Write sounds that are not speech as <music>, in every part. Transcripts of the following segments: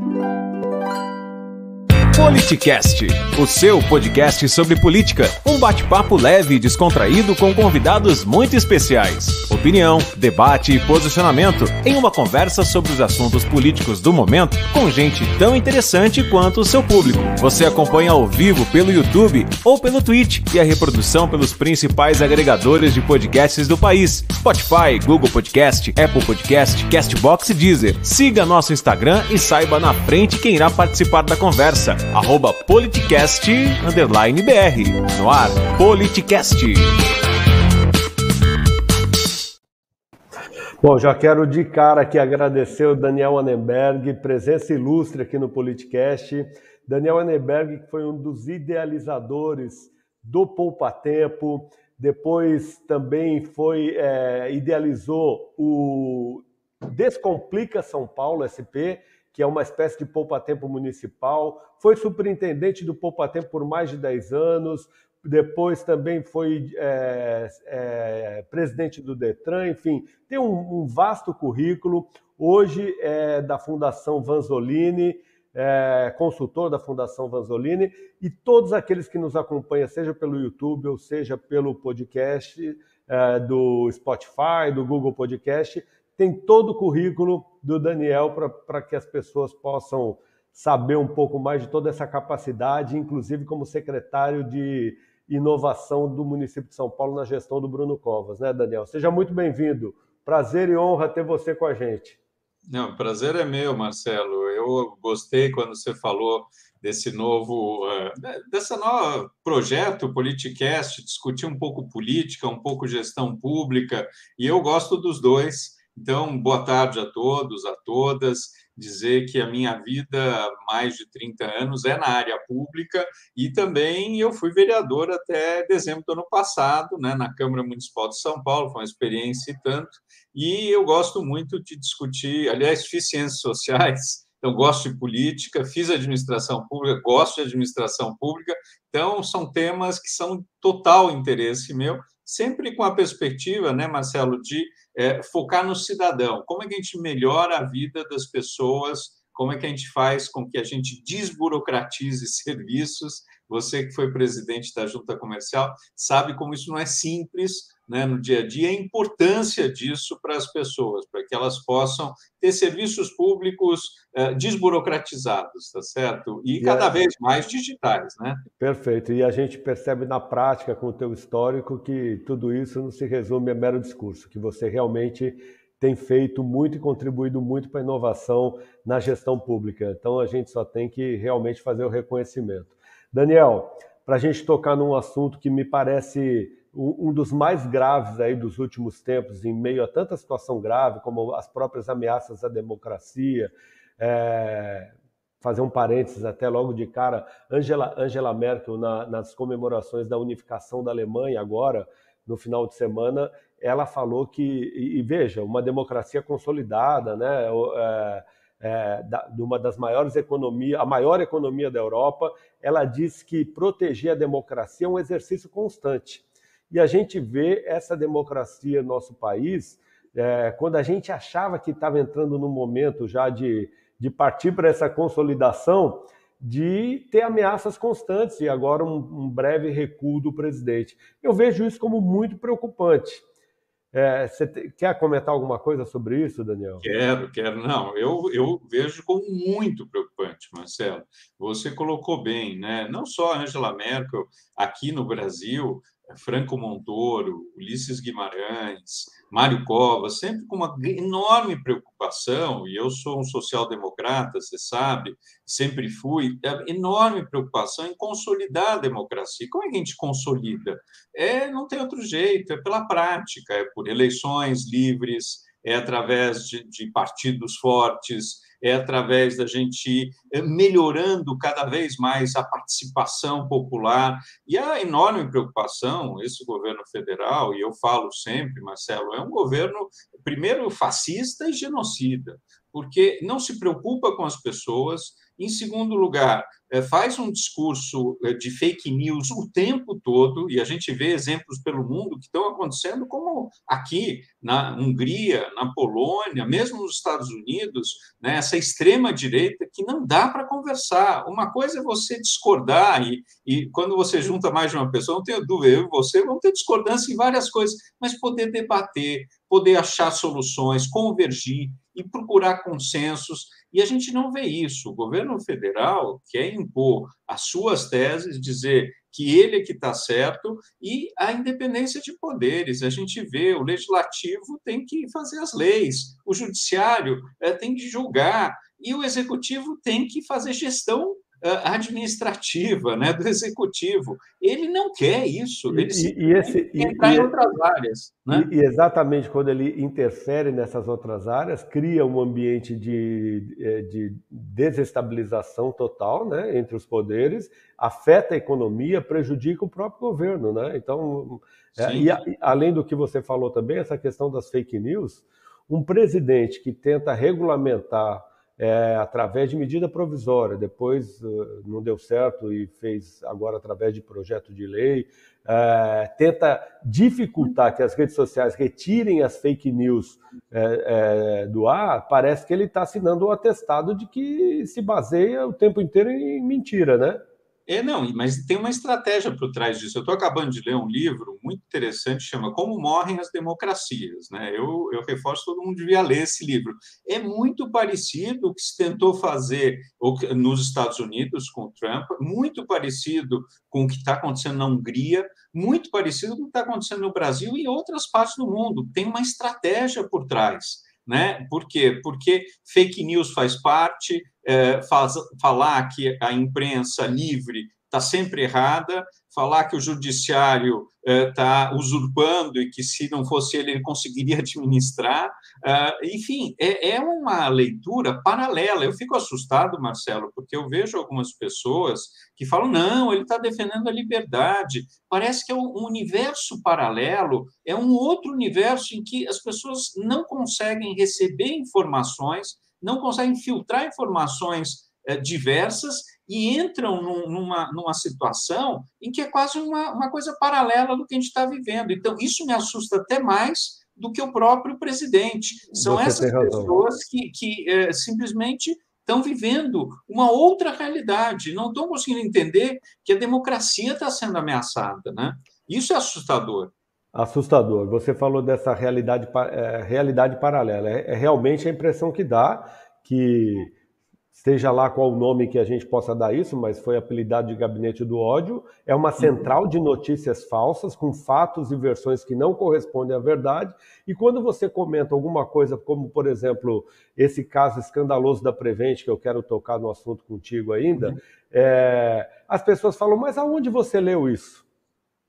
you Politicast, o seu podcast sobre política. Um bate-papo leve e descontraído com convidados muito especiais. Opinião, debate e posicionamento em uma conversa sobre os assuntos políticos do momento com gente tão interessante quanto o seu público. Você acompanha ao vivo pelo YouTube ou pelo Twitch e a reprodução pelos principais agregadores de podcasts do país: Spotify, Google Podcast, Apple Podcast, Castbox e Deezer. Siga nosso Instagram e saiba na frente quem irá participar da conversa arroba politicast, underline BR. No ar, Politicast. Bom, já quero de cara aqui agradecer o Daniel Annenberg, presença ilustre aqui no Politicast. Daniel Annenberg, que foi um dos idealizadores do Poupa Tempo, depois também foi é, idealizou o Descomplica São Paulo SP, que é uma espécie de poupa-tempo municipal, foi superintendente do poupa-tempo por mais de 10 anos, depois também foi é, é, presidente do Detran, enfim, tem um, um, vasto currículo. Hoje é da Fundação Vanzolini, é, consultor da Fundação Vanzolini, e todos aqueles que nos acompanham, seja pelo YouTube ou seja pelo podcast é, do Spotify, do Google Podcast, tem todo o currículo do Daniel para que as pessoas possam saber um pouco mais de toda essa capacidade, inclusive como secretário de inovação do município de São Paulo na gestão do Bruno Covas, né, Daniel? Seja muito bem-vindo. Prazer e honra ter você com a gente. Não, prazer é meu, Marcelo. Eu gostei quando você falou desse novo, eh, dessa nova projeto Politicast, discutir um pouco política, um pouco gestão pública, e eu gosto dos dois. Então, boa tarde a todos, a todas. Dizer que a minha vida mais de 30 anos é na área pública e também eu fui vereador até dezembro do ano passado, né, na Câmara Municipal de São Paulo, foi uma experiência e tanto. E eu gosto muito de discutir, aliás, fiz ciências sociais, <laughs> então gosto de política, fiz administração pública, gosto de administração pública, então são temas que são total interesse meu, sempre com a perspectiva, né, Marcelo, de é, focar no cidadão. Como é que a gente melhora a vida das pessoas? Como é que a gente faz com que a gente desburocratize <laughs> serviços? Você que foi presidente da Junta Comercial sabe como isso não é simples, né, no dia a dia, a importância disso para as pessoas, para que elas possam ter serviços públicos eh, desburocratizados, tá certo? E, e cada é... vez mais digitais, né? Perfeito. E a gente percebe na prática, com o teu histórico, que tudo isso não se resume a mero discurso, que você realmente tem feito muito e contribuído muito para a inovação na gestão pública. Então, a gente só tem que realmente fazer o reconhecimento. Daniel, para a gente tocar num assunto que me parece um dos mais graves aí dos últimos tempos, em meio a tanta situação grave, como as próprias ameaças à democracia. É, fazer um parênteses até logo de cara, Angela, Angela Merkel, na, nas comemorações da unificação da Alemanha, agora, no final de semana, ela falou que, e, e veja, uma democracia consolidada, né? É, é, da, de uma das maiores economias, a maior economia da Europa, ela disse que proteger a democracia é um exercício constante. E a gente vê essa democracia no nosso país, é, quando a gente achava que estava entrando no momento já de, de partir para essa consolidação, de ter ameaças constantes e agora um, um, breve recuo do presidente. Eu vejo isso como muito preocupante. É, você te, quer comentar alguma coisa sobre isso, Daniel? Quero, quero. Não, eu, eu vejo como muito preocupante, Marcelo. Você colocou bem, né? Não só a Angela Merkel aqui no Brasil, Franco Montoro, Ulisses Guimarães, Mário Covas, sempre com uma enorme preocupação, e eu sou um social-democrata, você sabe, sempre fui, é enorme preocupação em consolidar a democracia. Como é que a gente consolida? É, não tem outro jeito, é pela prática, é por eleições livres, é através de, de partidos fortes, é através da gente eh, melhorando cada vez mais a participação popular. E a enorme preocupação, esse governo federal, e eu falo sempre, Marcelo, é um governo, primeiro, fascista e genocida. porque não se preocupa com as pessoas. Em segundo lugar, faz um discurso é, de fake news o tempo todo, e a gente vê exemplos pelo mundo que estão acontecendo, como aqui na Hungria, na Polônia, mesmo nos Estados Unidos, né, essa extrema-direita que não dá para conversar. Uma coisa é você discordar, e, e quando você junta mais de uma pessoa, não tenho dúvida, eu e você vamos ter discordância em várias coisas, mas poder debater, poder achar soluções, convergir e procurar consensos e a gente não vê isso. O governo federal quer impor as suas teses, dizer que ele é que está certo e a independência de poderes. A gente vê o legislativo tem que fazer as leis, o judiciário é, tem que julgar e o executivo tem que fazer gestão administrativa, né, do executivo. Ele não quer isso. Ele e, e esse, entrar e, em outras áreas. Né? E, exatamente quando ele interfere nessas outras áreas, cria um ambiente de, é, de desestabilização total né, entre os poderes, afeta a economia, prejudica o próprio governo. Né? Então, é, e a, além do que você falou também, essa questão das fake news, um presidente que tenta regulamentar é, através de medida provisória, depois uh, não deu certo e fez agora através de projeto de lei, é, tenta dificultar que as redes sociais retirem as fake news é, do ar, parece que ele está assinando um atestado de que se baseia o tempo inteiro em mentira, né? É, não, mas tem uma estratégia por trás disso. Eu estou acabando de ler um livro muito interessante, chama Como Morrem as Democracias. Né? Eu, eu reforço, todo mundo devia ler esse livro. É muito parecido o que se tentou fazer nos Estados Unidos com o Trump, muito parecido com o que está acontecendo na Hungria, muito parecido com o que está acontecendo no Brasil e outras partes do mundo. Tem uma estratégia por trás. Né? Por quê? Porque fake news faz parte, é, faz, falar que a imprensa livre está sempre errada, falar que o judiciário está é, usurpando e que se não fosse ele ele conseguiria <laughs> administrar, é, enfim, é, é, uma leitura paralela. Eu fico assustado, Marcelo, porque eu vejo algumas pessoas que falam não, ele está defendendo a liberdade. Parece que é um universo paralelo, é um outro universo em que as pessoas não conseguem receber informações, não conseguem filtrar informações é, diversas e entram num, numa, numa situação em que é quase uma, uma coisa paralela do que a gente está vivendo. Então, isso me assusta até mais do que o próprio presidente. São Você essas pessoas que, que é, simplesmente estão vivendo uma outra realidade, não estão conseguindo entender que a democracia está sendo ameaçada. Né? Isso é assustador. Assustador. Você falou dessa realidade, é, realidade paralela. É, é realmente a impressão que dá que seja lá qual o nome que a gente possa dar isso, mas foi apelidado de gabinete do ódio, é uma central de notícias falsas, com fatos e versões que não correspondem à verdade, e quando você comenta alguma coisa, como por exemplo, esse caso escandaloso da Prevent, que eu quero tocar no assunto contigo ainda, uhum. é, as pessoas falam, mas aonde você leu isso?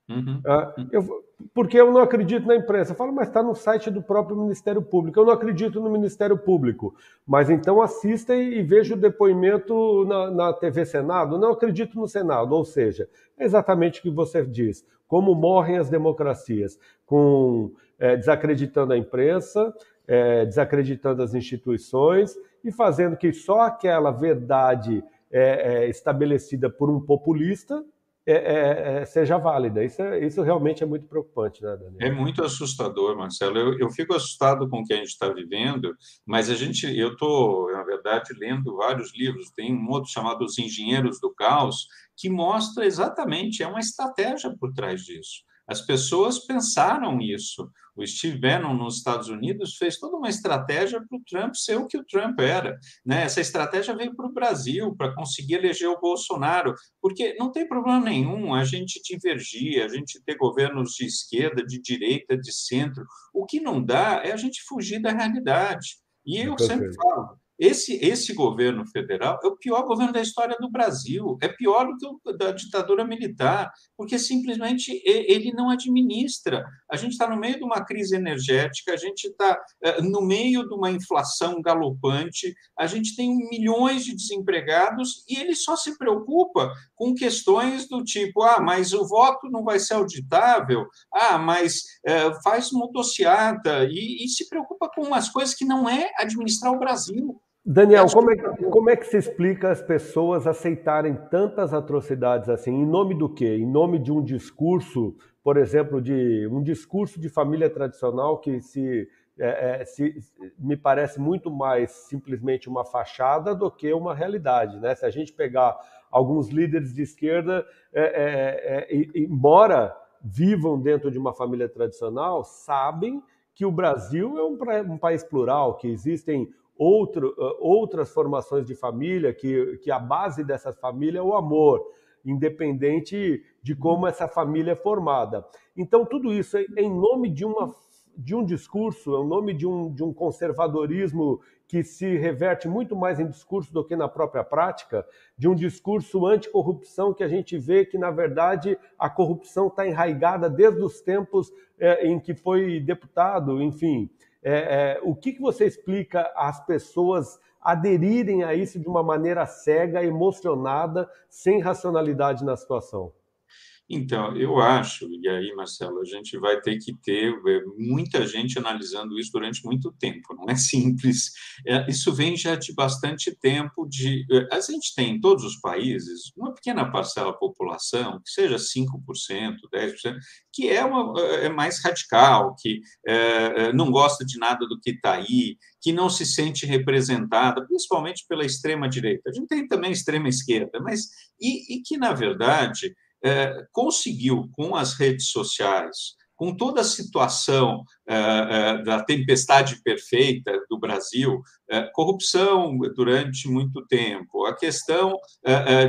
Uhum. Ah, eu, porque eu não acredito na imprensa. Eu falo, mas está no site do próprio Ministério Público. Eu não acredito no Ministério Público. Mas então assista e, veja o depoimento na, na TV Senado. Não acredito no Senado. Ou seja, é exatamente o que você diz. Como morrem as democracias? Com é, desacreditando a imprensa, é, desacreditando as instituições e fazendo que só aquela verdade é, é estabelecida por um populista é, é, é, seja válida. Isso, é, isso realmente é muito preocupante, né, Daniel? É muito assustador, Marcelo. Eu, eu fico assustado com o que a gente está vivendo, mas a gente, eu estou, na verdade, lendo vários livros. Tem um outro chamado Os Engenheiros do Caos, que mostra exatamente, é uma estratégia por trás disso. As pessoas pensaram isso. O Steve Bannon, nos Estados Unidos, fez toda uma estratégia para o Trump ser o que o Trump era. Né? Essa estratégia veio para o Brasil, para conseguir eleger o Bolsonaro, porque não tem problema nenhum a gente divergir, a gente ter governos de esquerda, de direita, de centro. O que não dá é a gente fugir da realidade. E eu sempre falo, esse, esse governo federal é o pior governo da história do Brasil, é pior do que o da ditadura militar, porque simplesmente ele não administra. A gente está no meio de uma crise energética, a gente está eh, no meio de uma inflação galopante, a gente tem milhões de desempregados e ele só se preocupa com questões do tipo: ah, mas o voto não vai ser auditável, ah, mas é, faz motociata, e, e se preocupa com umas coisas que não é administrar o Brasil. Daniel, como é, que, como é que se explica as pessoas aceitarem tantas atrocidades assim? Em nome do quê? Em nome de um discurso, por exemplo, de um discurso de família tradicional que se, é, é, se me parece muito mais simplesmente uma fachada do que uma realidade. Né? Se a gente pegar alguns líderes de esquerda, é, é, é embora vivam dentro de uma família tradicional, sabem que o Brasil é um, um país plural, que existem outro, outras formações de família, que, que a base dessa família é o amor, independente de como essa família é formada. Então, tudo isso é em nome de, uma, de um discurso, é em nome de um, de um conservadorismo que se reverte muito mais em discurso do que na própria prática, de um discurso anticorrupção que a gente vê que, na verdade, a corrupção está enraigada desde os tempos é, em que foi deputado, enfim. É, é, o que, que você explica às pessoas aderirem a isso de uma maneira cega, emocionada, sem racionalidade na situação? Então, eu acho, e aí, Marcelo, a gente vai ter que ter é, muita gente analisando isso durante muito tempo, não é simples. É, isso vem já de bastante tempo. De, é, a gente tem em todos os países uma pequena parcela da população, que seja 5%, 10%, que é, uma, é mais radical, que é, não gosta de nada do que está aí, que não se sente representada, principalmente pela extrema-direita. A gente tem também extrema-esquerda, mas e, e que, na verdade, é, conseguiu, com as redes sociais, com toda a situação é, é, da tempestade perfeita do Brasil, é, corrupção durante muito tempo, a questão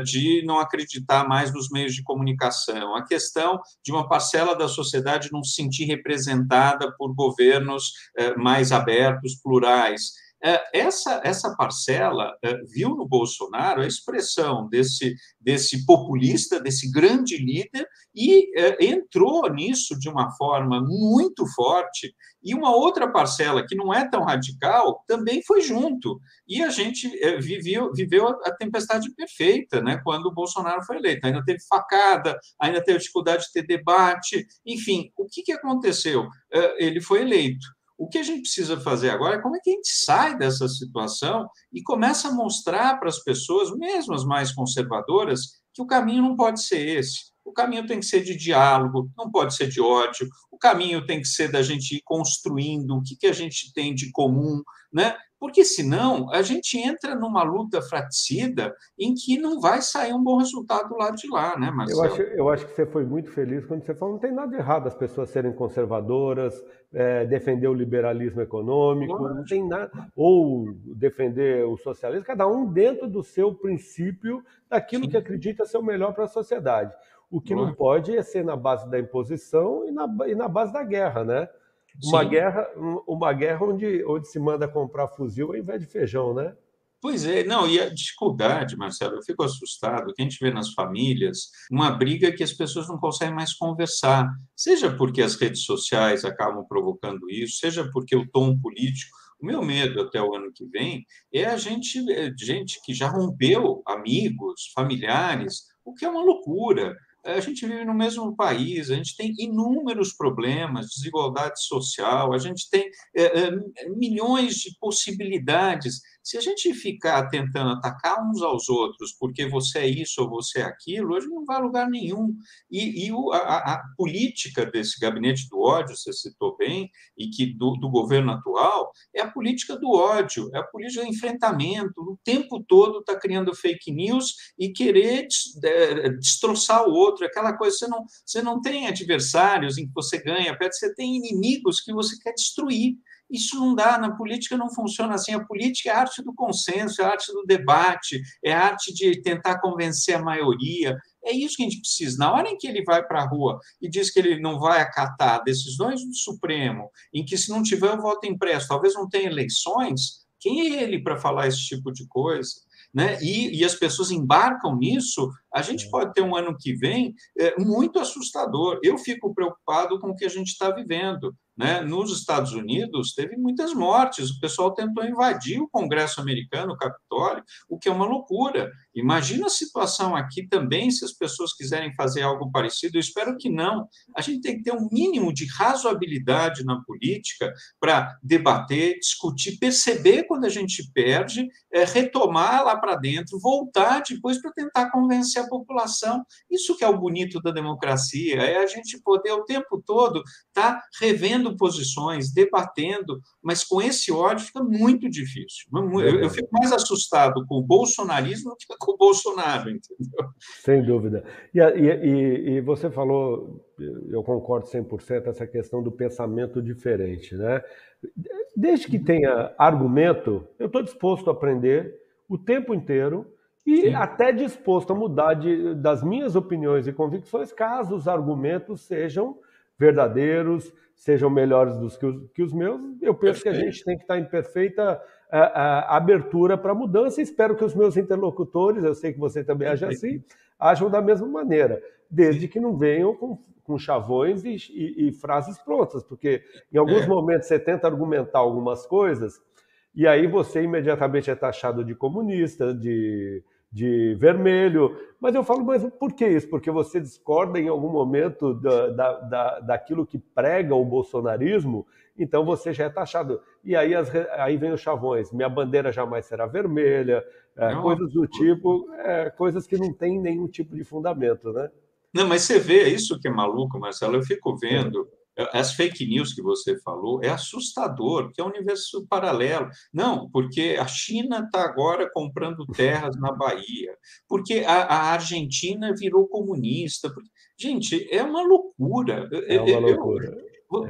de não acreditar mais nos meios de comunicação, a questão de uma parcela da sociedade não se sentir representada por governos mais abertos, plurais. É, essa, essa parcela é, viu no Bolsonaro a expressão desse, desse populista, desse grande líder, e é, entrou nisso de uma forma muito forte. E uma outra parcela, que não é tão radical, também foi junto. E a gente viveu, viveu a tempestade perfeita né, quando o Bolsonaro foi eleito. Ainda teve facada, ainda teve dificuldade de ter debate. Enfim, o que, que aconteceu? Ele foi eleito. O que a gente precisa fazer agora é como é que a gente sai dessa situação e começa a mostrar para as pessoas, mesmo as mais conservadoras, que o caminho não pode ser esse. O caminho tem que ser de diálogo, não pode ser de ódio. O caminho tem que ser da gente ir construindo o que, que a gente tem de comum, né? Porque senão a gente entra numa luta fraticida em que não vai sair um bom resultado do lado de lá, né, Marcelo? Eu acho, eu acho que você foi muito feliz quando você falou não tem nada de errado as pessoas serem conservadoras, é, defender o liberalismo econômico, não tem nada, ou defender o socialismo, cada um dentro do seu princípio, daquilo Sim. que acredita ser o melhor para a sociedade. O que não pode é ser na base da imposição e na, e na base da guerra, né? Uma guerra, uma guerra onde, onde se manda comprar fuzil ao invés de feijão, né? Pois é, não, e a dificuldade, Marcelo, eu fico assustado que a gente vê nas famílias uma briga que as pessoas não conseguem mais conversar, seja porque as redes sociais acabam provocando isso, seja porque o tom político. O meu medo até o ano que vem é a gente, é, gente que já rompeu amigos, familiares, o que é uma loucura a gente vive no mesmo país, a gente tem inúmeros problemas, desigualdade social, a gente tem é, é, milhões de possibilidades se a gente ficar tentando atacar uns aos outros porque você é isso ou você é aquilo, hoje não vai a lugar nenhum. E, e o, a, a, política desse gabinete do ódio, você citou bem, e que do, do, governo atual, é a política do ódio, é a política do enfrentamento. O tempo todo está criando fake news e querer destroçar o outro. Aquela coisa, você não, você não tem adversários em que você ganha, você tem inimigos que você quer destruir. Isso não dá, na política não funciona assim. A política é a arte do consenso, é a arte do debate, é a arte de tentar convencer a maioria. É isso que a gente precisa. Na hora em que ele vai para a rua e diz que ele não vai acatar decisões do Supremo, em que se não tiver o voto impresso, talvez não tenha eleições, Quem é ele para falar esse tipo de coisa? Né? E, e, as pessoas embarcam nisso, a gente é. pode ter um ano que vem é, muito assustador. Eu fico preocupado com o que a gente está vivendo. Né? Nos Estados Unidos, teve muitas mortes, o pessoal tentou invadir o Congresso americano, o Capitólio, o que é uma loucura. Imagina a situação aqui também, se as pessoas quiserem fazer algo parecido, eu espero que não. A gente tem que ter um mínimo de razoabilidade na política para debater, discutir, perceber quando a gente perde, é, retomar lá para dentro, voltar depois para tentar convencer a população. Isso que é o bonito da democracia, é a gente poder o tempo todo estar tá revendo posições, debatendo, mas com esse ódio fica muito difícil. Eu, eu fico mais assustado com o bolsonarismo do que com o Bolsonaro, entendeu? Sem dúvida. E, e, e você falou, eu concordo 100%, essa questão do pensamento diferente, né? Desde que tenha argumento, eu estou disposto a aprender o tempo inteiro e Sim. até disposto a mudar de, das minhas opiniões e convicções caso os argumentos sejam verdadeiros, sejam melhores dos que os, que os meus, eu penso Perfeito. que a gente tem que estar em perfeita a, a, abertura para mudança. Espero que os meus interlocutores, eu sei que você também age assim, ajam da mesma maneira, desde que não venham com, com chavões e, e, e frases prontas, porque em alguns é. momentos você tenta argumentar algumas coisas e aí você imediatamente é taxado de comunista, de de vermelho. Mas eu falo, mas por que isso? Porque você discorda em algum momento da, da, da, daquilo que prega o bolsonarismo, então você já é taxado. E aí, as, aí vem os chavões, minha bandeira jamais será vermelha, é, coisas do tipo, é, coisas que não têm nenhum tipo de fundamento, né? Não, mas você vê, é isso que é maluco, Marcelo, eu fico vendo as fake news que você falou, é assustador, que é um universo paralelo. Não, porque a China está agora comprando terras na Bahia, porque a, a Argentina virou comunista. Gente, é uma loucura. É uma loucura.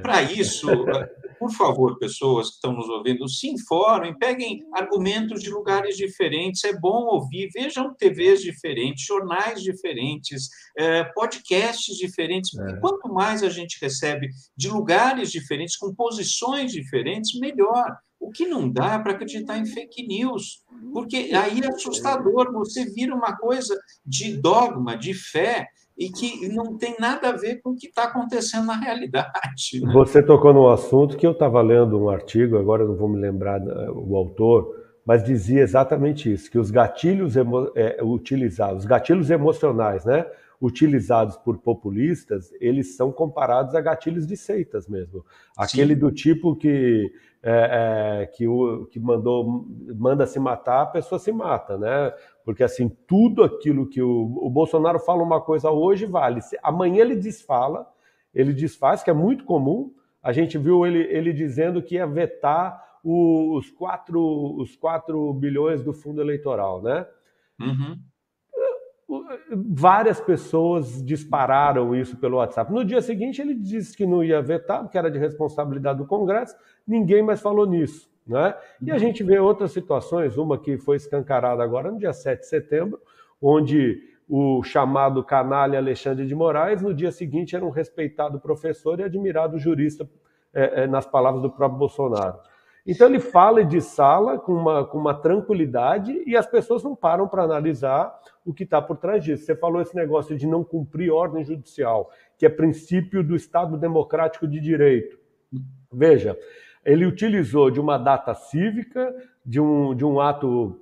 Para isso, <laughs> por favor, pessoas que estão nos ouvindo, se informem, peguem argumentos de lugares diferentes. É bom ouvir, vejam TVs diferentes, jornais diferentes, é, podcasts diferentes. É. Quanto mais a gente recebe de lugares diferentes, com posições diferentes, melhor. O que não dá para acreditar em fake news, porque aí é assustador. Você vira uma coisa de dogma, de fé, e que não tem nada a ver com o que está acontecendo na realidade. Né? Você tocou num assunto que eu estava lendo um artigo, agora não vou me lembrar o autor, mas dizia exatamente isso, que os gatilhos é, utilizados, os gatilhos emocionais, né, utilizados por populistas, eles são comparados a gatilhos de seitas mesmo. Aquele Sim. do tipo que é, é, que, o, que mandou manda se matar, a pessoa se mata, né? Porque assim, tudo aquilo que o, o Bolsonaro fala uma coisa hoje vale. Amanhã ele desfala, ele desfaz, que é muito comum. A gente viu ele, ele dizendo que ia vetar os 4, os 4 bilhões do fundo eleitoral, né? Uhum. Várias pessoas dispararam isso pelo WhatsApp. No dia seguinte, ele disse que não ia vetar, que era de responsabilidade do Congresso, ninguém mais falou nisso. Né? E a gente vê outras situações, uma que foi escancarada agora no dia 7 de setembro, onde o chamado canalha Alexandre de Moraes, no dia seguinte era um respeitado professor e admirado jurista, é, é, nas palavras do próprio Bolsonaro. Então ele fala de sala com uma, com uma tranquilidade e as pessoas não param para analisar o que está por trás disso. Você falou esse negócio de não cumprir ordem judicial, que é princípio do Estado Democrático de Direito. Veja, ele utilizou de uma data cívica, de um, de um ato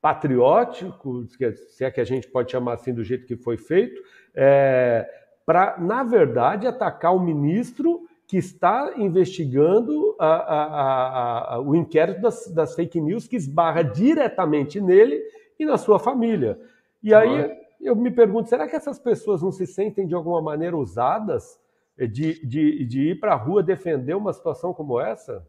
patriótico, se é que a gente pode chamar assim do jeito que foi feito, é, para, na verdade, atacar o ministro que está investigando a, a, a, o inquérito das, das, fake news que esbarra diretamente nele e na sua família. E aí eu me pergunto, será que essas pessoas não se sentem de alguma maneira usadas de, de, de ir para a rua defender uma situação como essa?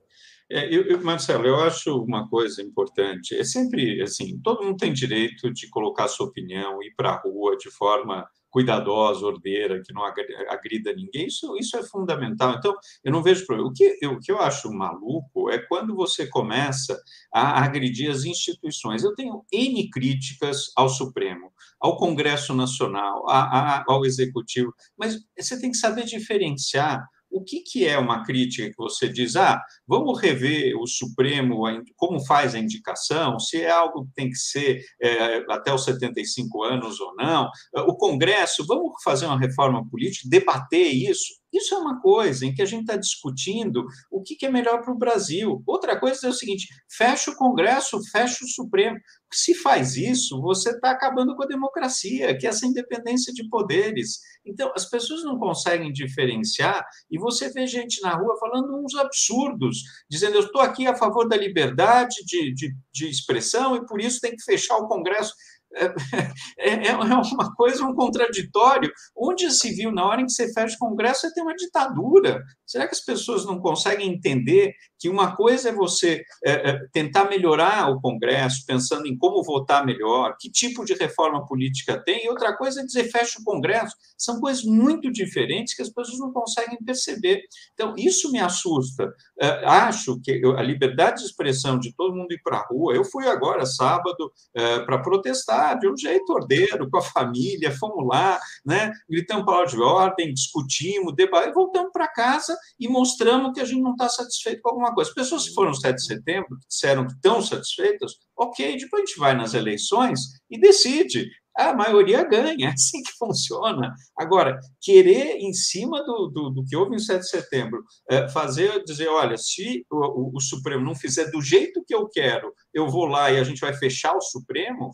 É, eu, eu, Marcelo, eu acho uma coisa importante. É sempre assim: todo mundo tem direito de colocar sua opinião, ir para a rua de forma cuidadosa, ordeira, que não agrida ninguém, isso, isso é fundamental. Então, eu não vejo problema. O que, eu, o que eu acho maluco é quando você começa a agredir as instituições. Eu tenho N críticas ao Supremo, ao Congresso Nacional, a, a, ao Executivo, mas você tem que saber diferenciar o que, que é uma crítica que você diz, ah, vamos rever o Supremo, como faz a indicação, se é algo que tem que ser é, até os 75 anos ou não, o Congresso, vamos fazer uma reforma política, debater isso, isso é uma coisa em que a gente está discutindo o que, é melhor para o Brasil. Outra coisa é o seguinte: fecha o Congresso, fecha o Supremo. Se faz isso, você está acabando com a democracia, que é essa independência de poderes. Então, as pessoas não conseguem diferenciar e você vê gente na rua falando uns absurdos, dizendo: eu estou aqui a favor da liberdade de, de, de expressão e por isso tem que fechar o Congresso. É, é, é, uma coisa, um contraditório. Onde se viu, na hora em que você fecha o Congresso, você tem uma ditadura. Será que as pessoas não conseguem entender que uma coisa é você é, é, tentar melhorar o Congresso, pensando em como votar melhor, que tipo de reforma política tem, e outra coisa é dizer fecha o Congresso. São coisas muito diferentes que as pessoas não conseguem perceber. Então, isso me assusta. É, acho que a liberdade de expressão de todo mundo ir para a rua, eu fui agora, sábado, é, para protestar de um jeito ordeiro, com a família, fomos lá, né? gritamos palavra de ordem, discutimos, debatemos, voltamos para casa e mostramos que a gente não está satisfeito com alguma coisa. As pessoas que foram no 7 de setembro, disseram que estão satisfeitas, ok, depois a gente vai nas eleições e decide a maioria ganha, <laughs> é assim que funciona. Agora, querer, em cima do, do, do que houve em 7 de setembro, é, fazer, dizer, olha, se o, o, o, Supremo não fizer do jeito que eu quero, eu vou lá e a gente vai fechar o Supremo,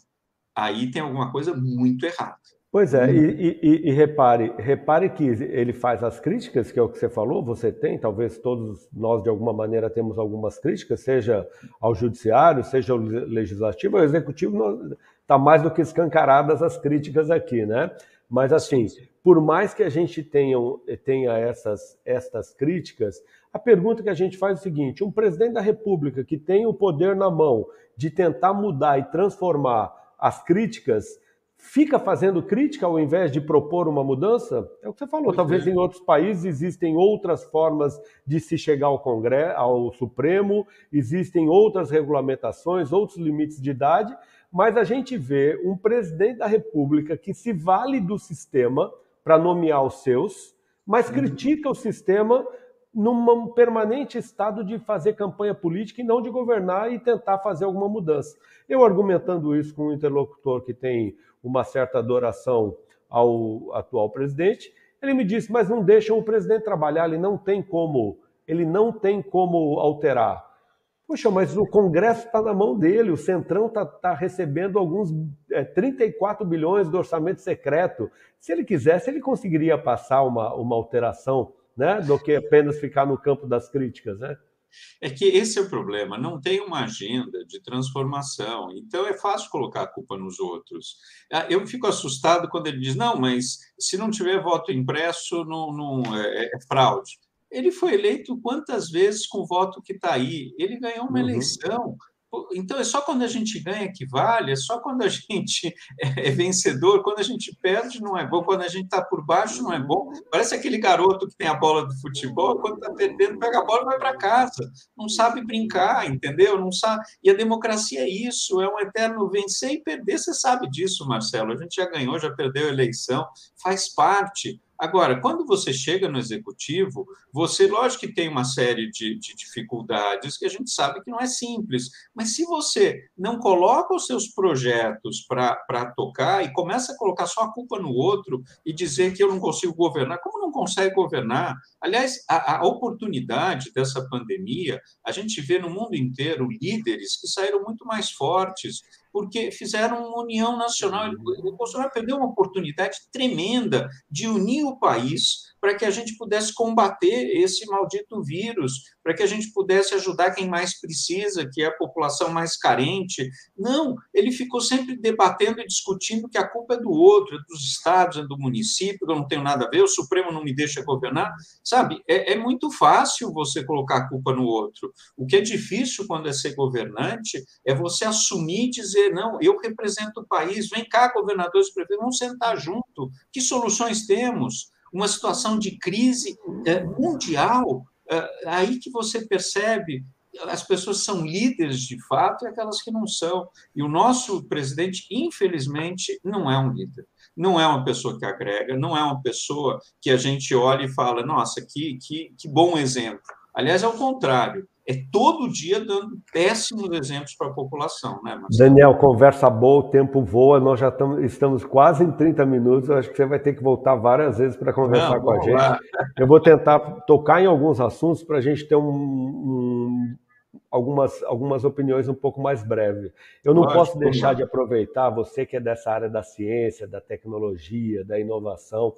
aí tem alguma coisa muito errada. Pois é, e, e, e, repare, repare que ele faz as críticas, que é o que você falou, você tem, talvez todos nós de alguma maneira temos algumas críticas, seja ao judiciário, seja ao legislativo, ao executivo, está mais do que escancaradas as críticas aqui, né? Mas assim, por mais que a gente tenha, tenha essas, essas críticas, a pergunta que a gente faz é o seguinte: um presidente da República que tem o poder na mão de tentar mudar e transformar as críticas, fica fazendo crítica ao invés de propor uma mudança? É o que você falou. Pois Talvez é. em outros países existem outras formas de se chegar ao Congresso, ao Supremo, existem outras regulamentações, outros limites de idade, mas a gente vê um presidente da República que se vale do sistema para nomear os seus, mas uhum. critica o sistema num permanente estado de fazer campanha política e não de governar e tentar fazer alguma mudança. Eu argumentando isso com um interlocutor que tem uma certa adoração ao atual presidente, ele me disse: "Mas não deixam o presidente trabalhar, ele não tem como, ele não tem como alterar". Poxa, mas o Congresso está na mão dele, o Centrão está tá recebendo alguns é, 34 bilhões do orçamento secreto. Se ele quisesse, ele conseguiria passar uma, uma alteração né, do que apenas ficar no campo das críticas, né? É que esse é o problema, não tem uma agenda de transformação, então é fácil colocar a culpa nos outros. Ah, eu fico assustado quando ele diz: não, mas se não tiver voto impresso, não, não é, é fraude. Ele foi eleito quantas vezes com o voto que está aí? Ele ganhou uma uhum. eleição. Então, é só quando a gente ganha que vale, é só quando a gente <laughs> é vencedor, quando a gente perde não é bom, quando a gente está por baixo não é bom. Parece aquele garoto que tem a bola do futebol, quando está perdendo, pega a bola e vai para casa. Não sabe brincar, entendeu? Não sabe. E a democracia é isso, é um eterno vencer e perder. Você sabe disso, Marcelo. A gente já ganhou, já perdeu a eleição, faz parte. Agora, quando você chega no executivo, você, lógico que tem uma série de, de, dificuldades que a gente sabe que não é simples, mas se você não coloca os seus projetos para tocar e começa a colocar só a culpa no outro e dizer que eu não consigo governar, como não consegue governar? Aliás, a, a oportunidade dessa pandemia, a gente vê no mundo inteiro líderes que saíram muito mais fortes porque fizeram uma união nacional. O Bolsonaro perdeu uma oportunidade tremenda de unir o país para que a gente pudesse combater esse maldito vírus, para que a gente pudesse ajudar quem mais precisa, que é a população mais carente. Não, ele ficou sempre debatendo e discutindo que a culpa é do outro, é dos estados, é do município, eu não tenho nada a ver, o Supremo não me deixa governar. Sabe, é, é muito fácil você colocar a culpa no outro. O que é difícil quando é ser governante é você assumir e dizer, não, eu represento o país, vem cá, governadores, prefeitos, vamos sentar junto. Que soluções temos? Uma situação de crise é, mundial, é, aí que você percebe as pessoas são líderes de fato e aquelas que não são. E o nosso presidente, infelizmente, não é um líder. Não é uma pessoa que agrega, não é uma pessoa que a gente olha e fala, nossa, que, que, que bom exemplo. Aliás, é o contrário. É todo dia dando péssimos exemplos para a população, né, Marcelo? Daniel, conversa boa, o tempo voa, nós já estamos, estamos quase em 30 minutos, eu acho que você vai ter que voltar várias vezes para conversar Não, com a gente. Lá. Eu vou tentar tocar em alguns assuntos para a gente ter um, um, algumas, algumas opiniões um pouco mais breves. Eu não Lógico, posso deixar de aproveitar, você que é dessa área da ciência, da tecnologia, da inovação,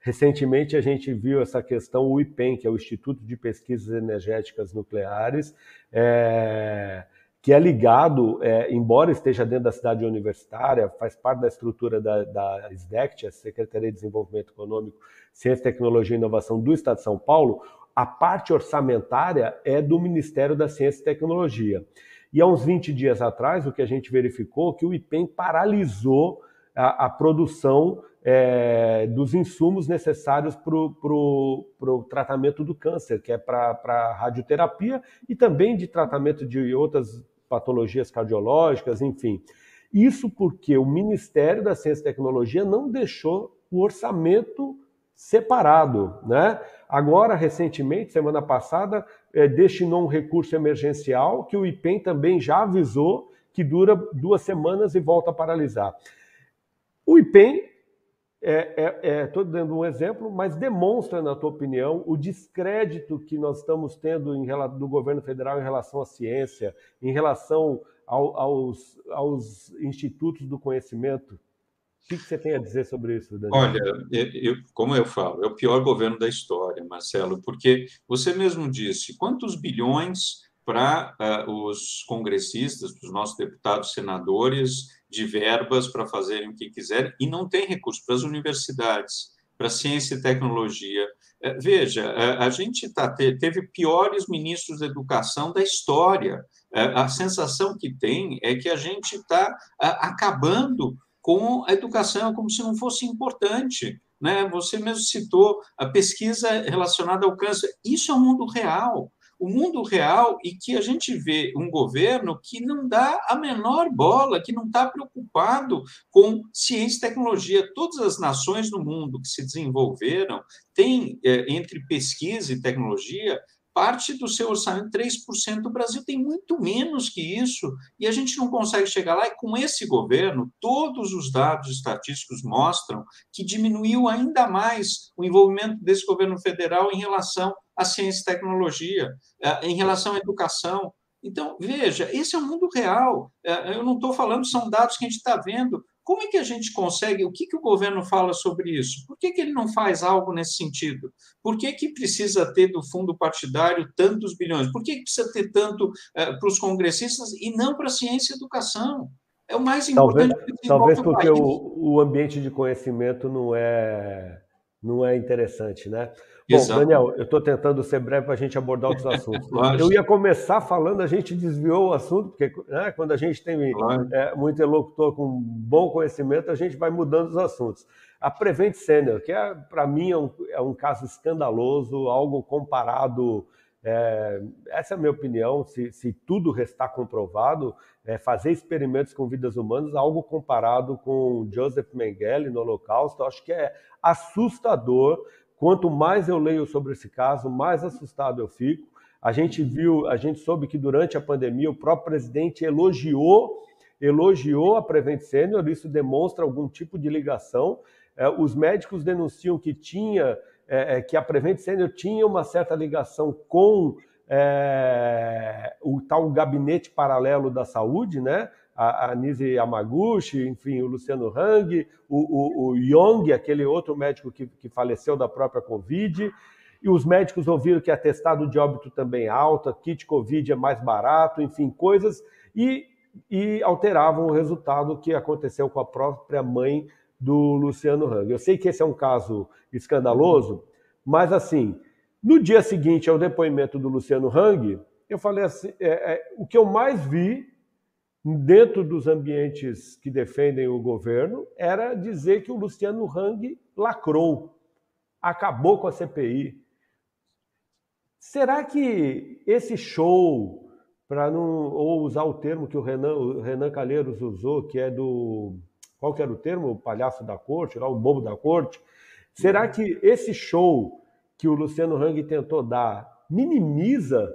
Recentemente, a gente viu essa questão, o IPEN, que é o Instituto de Pesquisas Energéticas Nucleares, é, que é ligado, é, embora esteja dentro da cidade universitária, faz parte da estrutura da, da SDECT, a Secretaria de Desenvolvimento Econômico, Ciência, Tecnologia e Inovação do Estado de São Paulo, a parte orçamentária é do Ministério da Ciência e Tecnologia. E há uns 20 dias atrás, o que a gente verificou que o IPEN paralisou a, a produção é, dos insumos necessários para o tratamento do câncer, que é para radioterapia e também de tratamento de outras patologias cardiológicas, enfim. Isso porque o Ministério da Ciência e Tecnologia não deixou o orçamento separado, né? Agora, recentemente, semana passada, é, destinou um recurso emergencial que o IPEM também já avisou que dura duas semanas e volta a paralisar. O IPEM Estou é, é, dando um exemplo, mas demonstra, na tua opinião, o descrédito que nós estamos tendo em, do governo federal em relação à ciência, em relação ao, aos, aos, institutos do conhecimento. O que, que, você tem a dizer sobre isso, Daniel? Olha, eu, como eu falo, é o pior governo da história, Marcelo, porque você mesmo disse quantos bilhões para uh, os congressistas, para os nossos deputados, senadores, de verbas para fazerem o que quiserem e não tem recurso para as universidades, para ciência e tecnologia. É, veja, a gente tá, teve piores ministros da educação da história. É, a sensação que tem é que a gente está acabando com a educação como se não fosse importante. Né? Você mesmo citou a pesquisa relacionada ao câncer. Isso é o mundo real o mundo real e que a gente vê um governo que não dá a menor bola, que não está preocupado com ciência e tecnologia. Todas as nações do mundo que se desenvolveram têm, é, entre pesquisa e tecnologia, parte do seu orçamento, 3%. O Brasil tem muito menos que isso, e a gente não consegue chegar lá. E com esse governo, todos os dados estatísticos mostram que diminuiu ainda mais o envolvimento desse governo federal em relação à ciência e tecnologia, eh, em relação à educação. Então, veja, esse é o mundo real. Eh, eu não estou falando, são dados que a gente está vendo. Como é que a gente consegue? O que, que o governo fala sobre isso? Por que, que ele não faz algo nesse sentido? Por que, que precisa ter do fundo partidário tantos bilhões? Por que, que precisa ter tanto eh, para os congressistas e não para a ciência e educação? É o mais importante. Talvez, talvez porque o, o ambiente de conhecimento não é, não é interessante, né? Bom, Exato. Daniel, eu estou tentando ser breve para a gente abordar outros assuntos. <laughs> eu ia começar falando, a gente desviou o assunto, porque né, quando a gente tem é, muito interlocutor com bom conhecimento, a gente vai mudando os assuntos. A Prevent Senior, que é, para mim é um, é um, caso escandaloso, algo comparado. É, essa é a minha opinião. Se, se tudo restar comprovado, é, fazer experimentos com vidas humanas, algo comparado com Joseph Mengele no Holocausto, acho que é assustador Quanto mais eu leio sobre esse caso, mais assustado eu fico. A gente viu, a gente soube que durante a pandemia o próprio presidente elogiou, elogiou a Prevent Senior, isso demonstra algum tipo de ligação. É, os médicos denunciam que tinha, é, é que a Prevent Senior tinha uma certa ligação com é, o tal gabinete paralelo da saúde, né? A, a Nise Yamaguchi, enfim, o Luciano Hang, o, o, o Yong, aquele outro médico que, que faleceu da própria Covid, e os médicos ouviram que atestado de óbito também é alta, kit Covid é mais barato, enfim, coisas, e, e alteravam o resultado que aconteceu com a própria mãe do Luciano Hang. Eu sei que esse é um caso escandaloso, mas assim, no dia seguinte ao depoimento do Luciano Hang, eu falei assim, é, é, o que eu mais vi dentro dos ambientes que defendem o governo, era dizer que o Luciano Hang lacrou, acabou com a CPI. Será que esse show, para não ou usar o termo que o Renan, o Renan Calheiros usou, que é do qual que era o termo, o palhaço da corte, lá o bobo da corte. Será que esse show que o Luciano Hang tentou dar minimiza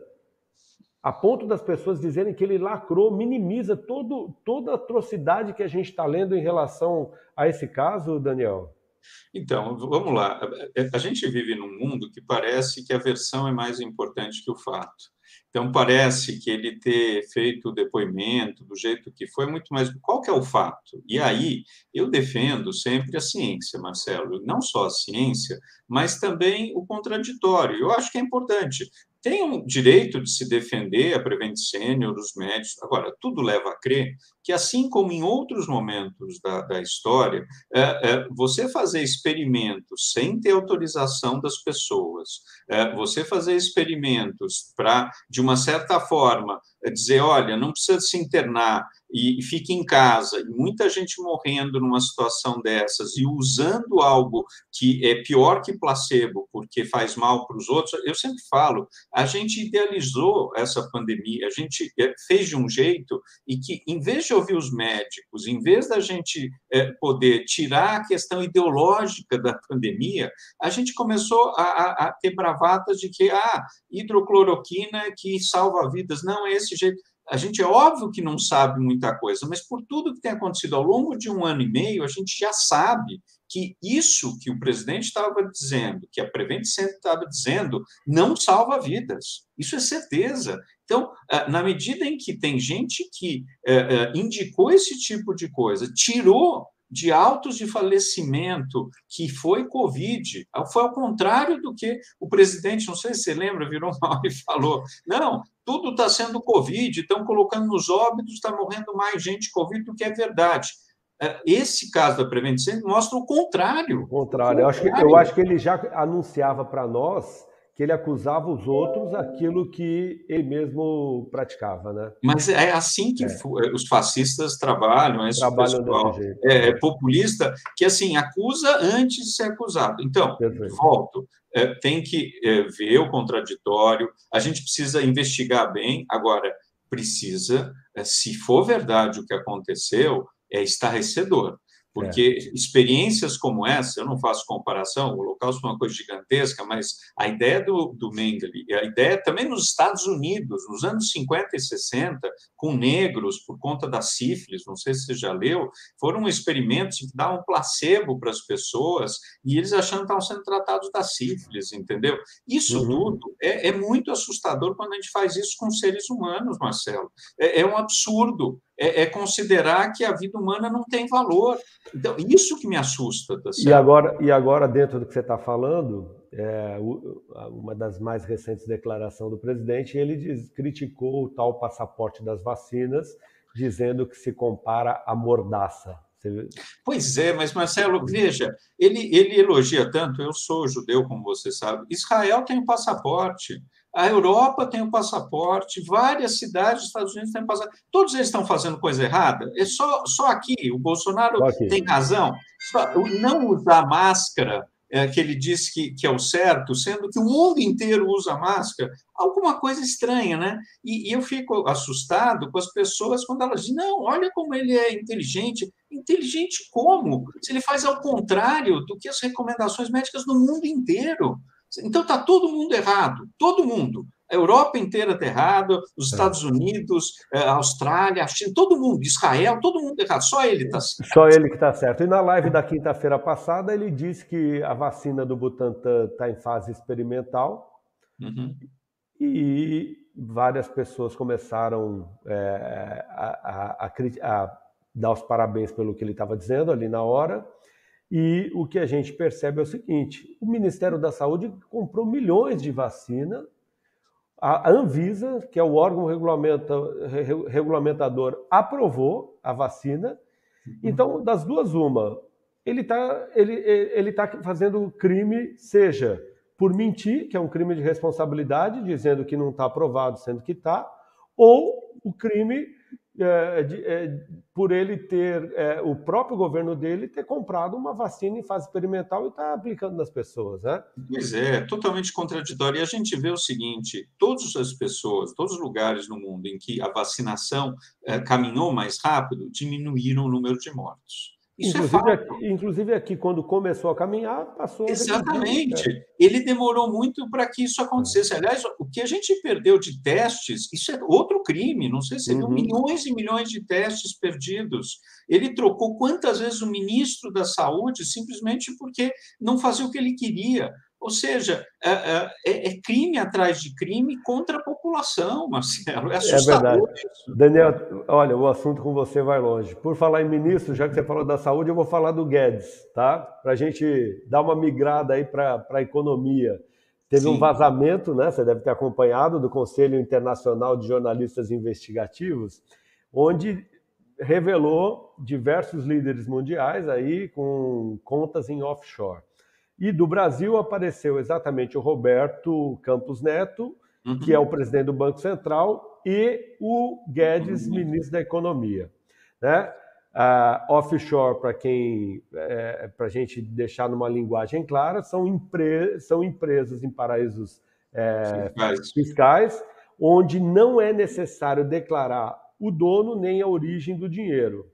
a ponto das pessoas dizerem que ele lacrou, minimiza todo, toda a atrocidade que a gente está lendo em relação a esse caso, Daniel? Então, vamos lá. A gente vive num mundo que parece que a versão é mais importante que o fato. Então, parece que ele ter feito o depoimento do jeito que foi, muito mais. Qual que é o fato? E aí, eu defendo sempre a ciência, Marcelo, não só a ciência, mas também o contraditório. Eu acho que é importante tem o direito de se defender a Prevent Senior, os médicos. Agora, tudo leva a crer que, assim como em outros momentos da, da história, é, é, você fazer experimentos sem ter autorização das pessoas, é, você fazer experimentos para, de uma certa forma, dizer, olha, não precisa se internar e, e fique em casa, e muita gente morrendo numa situação dessas e usando algo que é pior que placebo, porque faz mal para os outros, eu sempre falo, a gente idealizou essa pandemia, a gente é, fez de um jeito e que, em vez de ouvir os médicos, em vez da gente é, poder tirar a questão ideológica da pandemia, a gente começou a, a, a ter bravatas de que, ah, hidrocloroquina que salva vidas. Não, é esse desse jeito. A gente é óbvio que não sabe muita coisa, mas por tudo que tem acontecido ao longo de um ano e meio, a gente já sabe que isso que o presidente estava dizendo, que a Prevent Center estava dizendo, não salva vidas. Isso é certeza. Então, ah, na medida em que tem gente que eh, eh, indicou esse tipo de coisa, tirou de autos de falecimento que foi Covid. Foi ao contrário do que o presidente, não sei se você lembra, virou mal e falou: não, tudo está sendo Covid, estão colocando nos óbitos, está morrendo mais gente Covid do que é verdade. É, esse caso da Prevent mostra o contrário. O contrário. Eu, acho que, eu acho que ele já anunciava para nós que ele acusava os outros aquilo que ele mesmo praticava, né? Mas é assim que é. os fascistas trabalham, é trabalham pessoal, é, é, populista que assim acusa antes de ser acusado. Então, Perfeito. volto, é, tem que é, ver o contraditório. A gente precisa investigar bem. Agora precisa, é, se for verdade o que aconteceu, é estarrecedor. Porque é. experiências como essa, eu não faço comparação, o Holocausto foi uma coisa gigantesca, mas a ideia do, do Mengele, a ideia também nos Estados Unidos, nos anos 50 e 60, com negros, por conta da sífilis, não sei se você já leu, foram experimentos que davam placebo para as pessoas e eles achando que estavam sendo tratados da sífilis, entendeu? Isso uhum. tudo é, é, muito assustador quando a gente faz isso com seres humanos, Marcelo. é, é um absurdo é, é, considerar que a vida humana não tem valor. Então, isso que me assusta. Tá e, agora, e agora, dentro do que você está falando, é, uma das mais recentes declarações do presidente, ele diz, criticou o tal passaporte das vacinas, dizendo que se compara à mordaça. Pois é, mas Marcelo, veja, ele, ele elogia tanto, eu sou judeu, como você sabe, Israel tem um passaporte, a Europa tem o um passaporte, várias cidades dos Estados Unidos têm um passaporte. Todos eles estão fazendo coisa errada? É só, só aqui, o Bolsonaro aqui. tem razão. Só, não usar máscara, é, que ele disse que, que é o certo, sendo que o mundo inteiro usa máscara, alguma coisa estranha, né? E, e eu fico assustado com as pessoas quando elas dizem, não, olha como ele é inteligente. Inteligente como? Se ele faz ao contrário do que as recomendações médicas no mundo inteiro. Então está todo mundo errado, todo mundo. A Europa inteira está errado, os é. Estados Unidos, é, a Austrália, a China, todo mundo, Israel, todo mundo errado, só ele está certo. Só ele que está certo. E na live da quinta-feira passada, ele disse que a vacina do Butantan está em fase experimental uhum. e várias pessoas começaram é, a, a, a, a dar os parabéns pelo que ele estava dizendo ali na hora. E o que a gente percebe é o seguinte: o Ministério da Saúde comprou milhões de vacina, a Anvisa, que é o órgão regulamentador, aprovou a vacina. Uhum. Então, das duas, uma, ele está ele, ele tá fazendo crime, seja por mentir, que é um crime de responsabilidade, dizendo que não está aprovado, sendo que está, ou o crime é, de, é, por ele ter, é, o próprio governo dele ter comprado uma vacina em fase experimental e está aplicando nas pessoas, né? Pois é, totalmente contraditório. E a gente vê o seguinte: todas as pessoas, todos os lugares no mundo em que a vacinação é, caminhou mais rápido, diminuíram o número de mortos. Isso é inclusive, é aqui, inclusive aqui, quando começou a caminhar, passou. Exatamente. Né? Ele demorou muito para que isso acontecesse. É. Aliás, o que a gente perdeu de testes, isso é outro crime. Não sei se uhum. milhões e milhões de testes perdidos. Ele trocou quantas vezes o ministro da Saúde simplesmente porque não fazia o que ele queria. Ou seja, é, é, é, é, crime atrás de crime contra a população, Marcelo. É, é assustador. É verdade. Daniel, olha, o assunto com você vai longe. Por falar em ministro, já que você falou da saúde, eu vou falar do Guedes, tá? Para a gente dar uma migrada aí para a economia. Teve Sim. um vazamento, né? Você deve ter acompanhado, do Conselho Internacional de Jornalistas Investigativos, onde revelou diversos líderes mundiais aí com contas em offshore. E do Brasil apareceu exatamente o Roberto Campos Neto, uhum. que é o presidente do Banco Central, e o Guedes, uhum. ministro da Economia. Né? Offshore, para quem, é, para a gente deixar numa linguagem clara, são, empre são empresas em paraísos é, fiscais. fiscais, onde não é necessário declarar o dono nem a origem do dinheiro.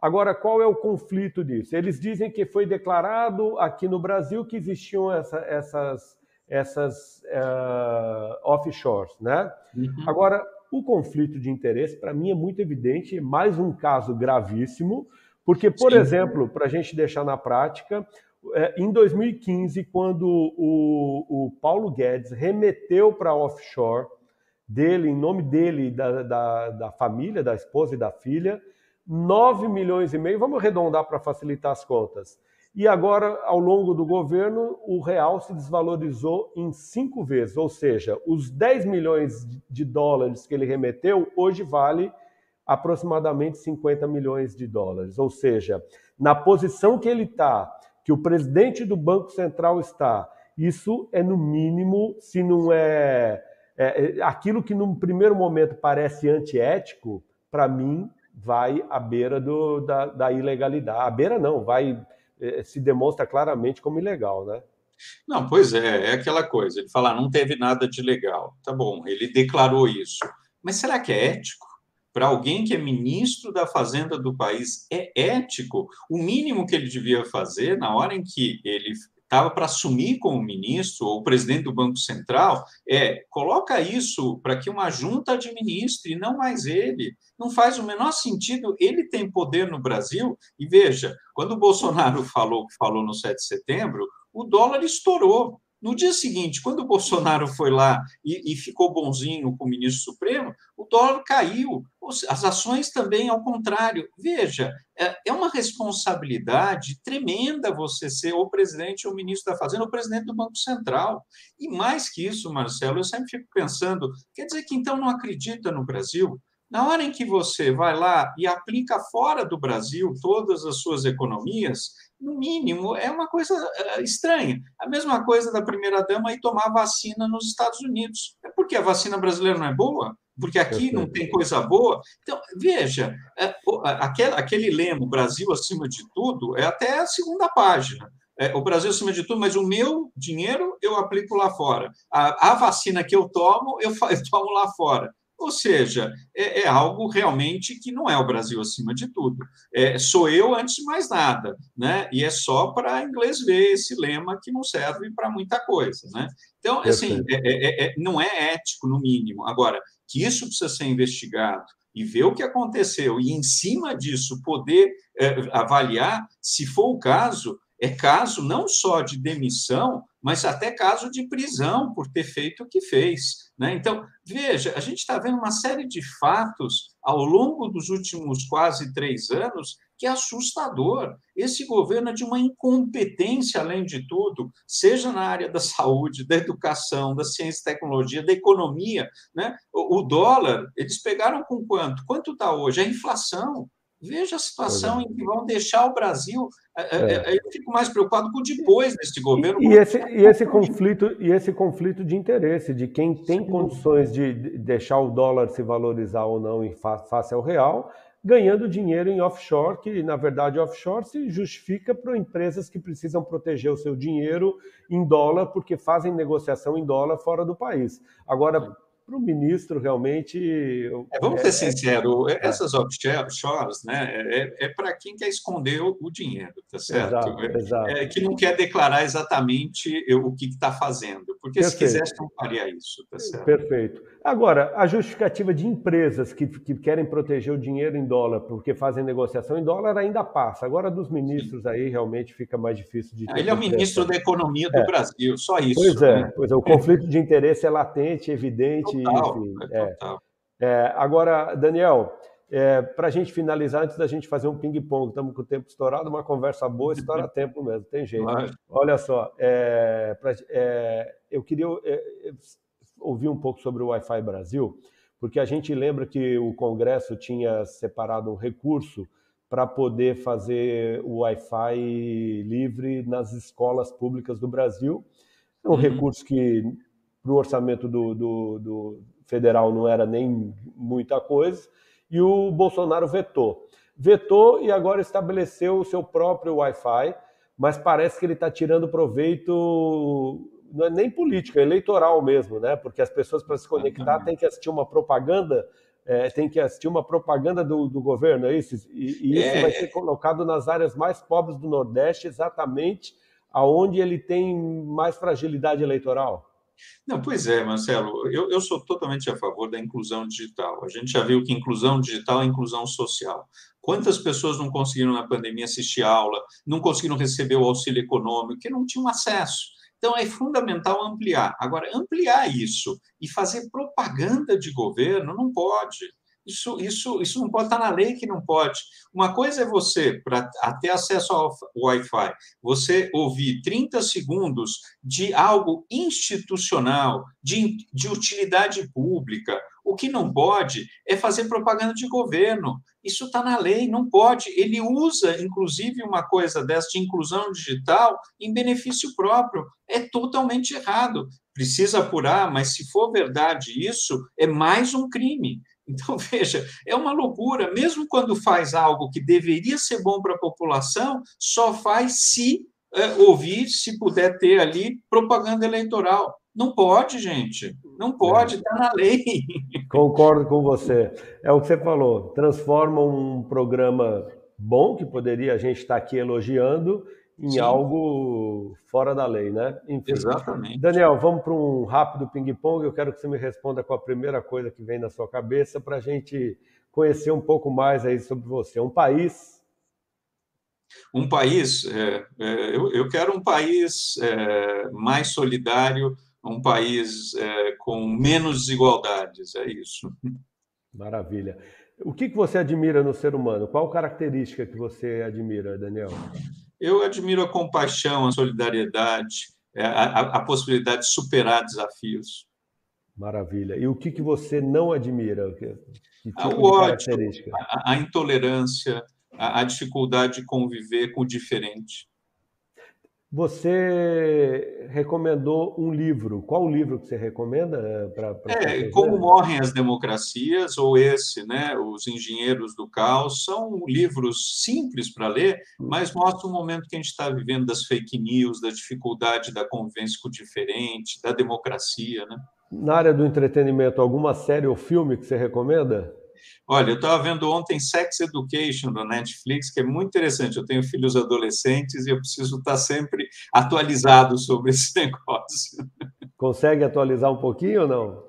Agora, qual é o conflito disso? Eles dizem que foi declarado aqui no Brasil que existiam essa, essas, essas uh, offshores, né? Uhum. Agora, o conflito de interesse, para mim, é muito evidente, mais um caso gravíssimo, porque, por Sim. exemplo, para a gente deixar na prática, é, em 2015, quando o, o Paulo Guedes remeteu para offshore dele, em nome dele, da, da, da família, da esposa e da filha, 9 milhões e meio, vamos arredondar para facilitar as contas. E agora, ao longo do governo, o real se desvalorizou em cinco vezes, ou seja, os 10 milhões de dólares que ele remeteu, hoje vale aproximadamente 50 milhões de dólares. Ou seja, na posição que ele está, que o presidente do Banco Central está, isso é no mínimo, se não é, é, é aquilo que num primeiro momento parece antiético, para mim vai à beira do, da, da ilegalidade. À beira não, vai eh, se demonstra claramente como ilegal, né? Não, pois é, é aquela coisa. Ele fala, ah, não teve nada de legal. Tá bom, ele declarou isso. Mas será que é ético? Para alguém que é ministro da Fazenda do país, é ético? O mínimo que ele devia fazer na hora em que ele estava para assumir como ministro ou presidente do Banco Central, é coloca isso para que uma junta administre, não mais ele. Não faz o menor sentido. Ele tem poder no Brasil. E veja, quando o Bolsonaro falou que falou no 7 de setembro, o dólar estourou. No dia seguinte, quando o Bolsonaro foi lá e, e, ficou bonzinho com o ministro Supremo, o dólar caiu. As ações também, ao contrário. Veja, é, é uma responsabilidade tremenda você ser o presidente ou o ministro da Fazenda o presidente do Banco Central. E mais que isso, Marcelo, eu sempre fico pensando: quer dizer que então não acredita no Brasil? Na hora em que você vai lá e aplica fora do Brasil todas as suas economias, no mínimo, é uma coisa eh, estranha. A mesma coisa da primeira-dama ir tomar vacina nos Estados Unidos. É porque a vacina brasileira não é boa? Porque aqui não tem coisa boa? Então, veja, é, aquele, aquele lema, Brasil acima de tudo, é até a segunda página. É, o Brasil acima de tudo, mas o meu dinheiro eu aplico lá fora. A, a vacina que eu tomo, eu, <laughs> eu tomo lá fora. Ou seja, é, é, algo realmente que não é o Brasil acima de tudo. É, sou eu antes de mais nada, né? E é só para inglês ver esse lema que não serve para muita coisa, né? Então, assim, é, é, é, não é ético, no mínimo. Agora, que isso precisa ser investigado e ver o que aconteceu, e em cima disso poder é, avaliar, se for o caso, é caso não só de demissão, mas até caso de prisão por ter feito o que fez. Né? Então, veja, a gente está vendo uma série de fatos ao longo dos últimos quase três anos que é assustador. Esse governo é de uma incompetência, além de tudo, seja na área da saúde, da educação, da ciência e tecnologia, da economia. Né? O, dólar, eles pegaram com quanto? Quanto está hoje? A inflação. Veja a situação é. em que vão deixar o Brasil. É. é. é eu fico mais preocupado com o depois desse governo. E, e esse, e, esse conflito, e esse conflito de interesse de quem tem Sim. condições de deixar o dólar se valorizar ou não em face ao real, ganhando dinheiro em offshore, que na verdade offshore se justifica para empresas que precisam proteger o seu dinheiro em dólar, porque fazem negociação em dólar fora do país. Agora, para o ministro realmente. É, vamos ser é, é sinceros, é, essas offshores né, é, é para quem quer esconder o, o dinheiro, tá certo? Exato, é, exato. É, que não quer declarar exatamente o que está fazendo, porque Perfeito. se quisesse não faria isso, tá certo? Perfeito. Agora, a justificativa de empresas que, que querem proteger o dinheiro em dólar porque fazem negociação em dólar ainda passa. Agora, dos ministros Sim. aí realmente fica mais difícil de. Ele é o ministro da Economia do Brasil, só isso. Pois é, né? pois é, o conflito de interesse é latente, evidente total, enfim. É, é, é. agora, Daniel, é, para a gente finalizar, antes da gente fazer um ping-pong, estamos com o tempo estourado, uma conversa boa, estoura tempo mesmo, tem jeito. Olha só, é, pra, é, eu queria ouvir um pouco sobre o Wi-Fi Brasil, porque a gente lembra que o Congresso tinha separado um recurso para poder fazer o Wi-Fi livre nas escolas públicas do Brasil. É um uhum. recurso que para o orçamento do, do, do federal não era nem muita coisa, e o Bolsonaro vetou. Vetou e agora estabeleceu o seu próprio Wi-Fi, mas parece que ele está tirando proveito, não é nem política, é eleitoral mesmo, né? Porque as pessoas, para se conectar, têm que assistir uma propaganda. É, tem que assistir uma propaganda do, do governo, é isso? E, e isso é... vai ser colocado nas áreas mais pobres do Nordeste, exatamente aonde ele tem mais fragilidade eleitoral. Não, pois é, Marcelo, eu, eu sou totalmente a favor da inclusão digital. A gente já viu que inclusão digital é inclusão social. Quantas pessoas não conseguiram na pandemia assistir aula, não conseguiram receber o auxílio econômico, que não tinham acesso? Então, é fundamental ampliar. Agora, ampliar isso e fazer propaganda de governo não pode. Isso, isso, isso não pode estar na lei que não pode. Uma coisa é você, para ter acesso ao Wi-Fi, você ouvir 30 segundos de algo institucional, de, de utilidade pública. O que não pode é fazer propaganda de governo. Isso está na lei, não pode. Ele usa, inclusive, uma coisa dessa de inclusão digital em benefício próprio. É totalmente errado. Precisa apurar, mas se for verdade isso, é mais um crime. Então, <laughs> veja, é uma loucura. Mesmo quando faz algo que deveria ser bom para a população, só faz se é, ouvir, se puder ter ali propaganda eleitoral. Não pode, gente. Não pode, está é. na lei. Concordo com você. É o que você falou. Transforma um programa bom, que poderia a gente estar aqui elogiando, em Sim. algo fora da lei, né? Enfim. Exatamente. Daniel, vamos para um rápido ping-pong. Eu quero que você me responda com a primeira coisa que vem na sua cabeça para a gente conhecer um pouco mais aí sobre você. Um país. Um país, é, é, eu, eu, quero um país é, mais solidário, um país é, com menos desigualdades, é isso. Maravilha. O que, que você admira no ser humano? Qual característica que você admira, Daniel? Eu admiro a compaixão, a solidariedade, é, a, a, possibilidade de superar desafios. Maravilha. E o que, que você não admira? Que, que tipo o ódio, a, a, intolerância, a, a dificuldade de conviver com o diferente. Você recomendou um livro. Qual livro que você recomenda eh, para? É, Como Morrem as Democracias, ou esse, né? Os Engenheiros do Caos, são livros simples para ler, mas mostram o momento que a gente está vivendo das fake news, da dificuldade da convivência com o diferente, da democracia, né? Na área do entretenimento, alguma série ou filme que você recomenda? Olha, eu estava vendo ontem Sex Education da Netflix, que é muito interessante. Eu tenho filhos adolescentes e eu preciso estar sempre atualizado sobre esse <laughs> negócio. Consegue atualizar um pouquinho ou não?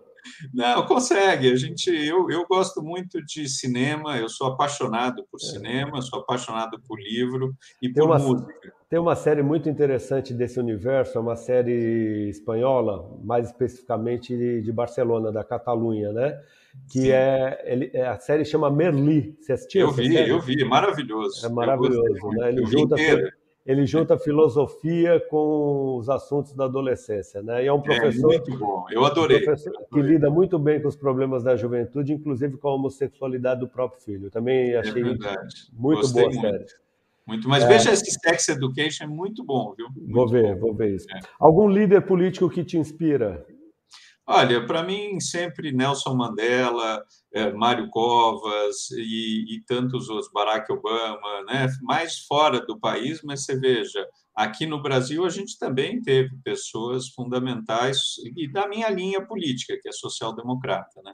Não, consegue. A gente, eu, eu gosto muito de cinema. Eu sou apaixonado por é. cinema, sou apaixonado por livro e tem por uma, música. Tem uma série muito interessante desse universo, é uma série espanhola, mais especificamente de Barcelona, da Catalunha, né? Que é, ele, é, a série chama Merli. Você assistiu? Eu vi, série? eu vi, maravilhoso. É maravilhoso, né? Ele junta, ele junta filosofia com os assuntos da adolescência, né? E é um é, professor é muito bom. Eu adorei. Um que lida muito bem com os problemas da juventude, inclusive com a homossexualidade do próprio filho. Também é achei é muito Gostei boa muito. série. Muito, mas é. veja esse Sex Education, é muito bom, viu? Muito vou ver, bom. vou ver isso. É. Algum líder político que te inspira? Olha, para mim, sempre Nelson Mandela, é, Mário Covas e, e, tantos outros, Barack Obama, né? mais fora do país, mas você veja, aqui no Brasil a gente também teve pessoas fundamentais e da minha linha política, que é social-democrata. Né?